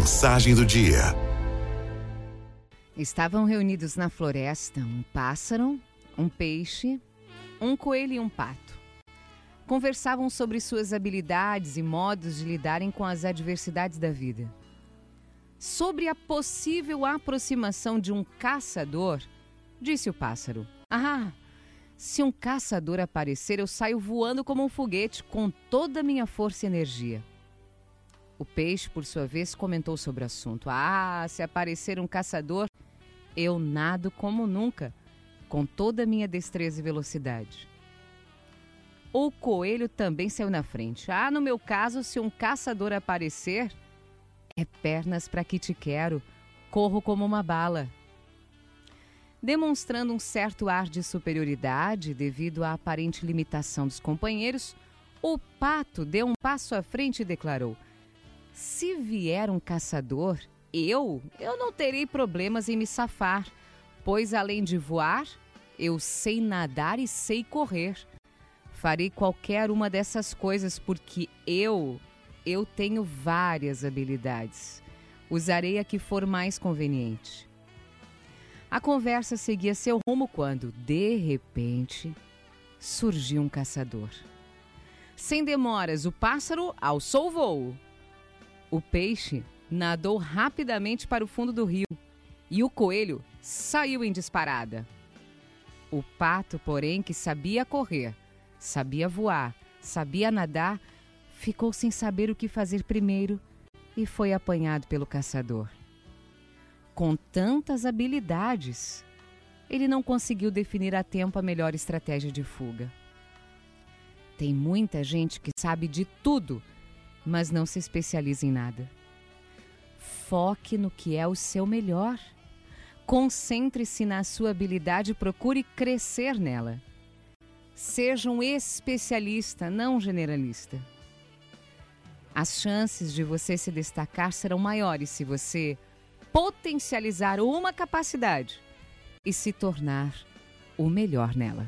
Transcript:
Mensagem do dia. Estavam reunidos na floresta um pássaro, um peixe, um coelho e um pato. Conversavam sobre suas habilidades e modos de lidarem com as adversidades da vida. Sobre a possível aproximação de um caçador, disse o pássaro: Ah, se um caçador aparecer, eu saio voando como um foguete com toda a minha força e energia. O peixe, por sua vez, comentou sobre o assunto. Ah, se aparecer um caçador, eu nado como nunca, com toda a minha destreza e velocidade. O coelho também saiu na frente. Ah, no meu caso, se um caçador aparecer, é pernas para que te quero, corro como uma bala. Demonstrando um certo ar de superioridade devido à aparente limitação dos companheiros, o pato deu um passo à frente e declarou: Se vier um caçador, eu, eu não terei problemas em me safar, pois além de voar, eu sei nadar e sei correr. Farei qualquer uma dessas coisas porque eu, eu tenho várias habilidades. Usarei a que for mais conveniente. A conversa seguia seu rumo quando, de repente, surgiu um caçador. Sem demoras, o pássaro alçou o voo. O peixe nadou rapidamente para o fundo do rio e o coelho saiu em disparada. O pato, porém, que sabia correr, sabia voar, sabia nadar, ficou sem saber o que fazer primeiro e foi apanhado pelo caçador. Com tantas habilidades, ele não conseguiu definir a tempo a melhor estratégia de fuga. Tem muita gente que sabe de tudo, mas não se especializa em nada. Foque no que é o seu melhor. Concentre-se na sua habilidade e procure crescer nela. Seja um especialista, não generalista. As chances de você se destacar serão maiores se você potencializar uma capacidade e se tornar o melhor nela.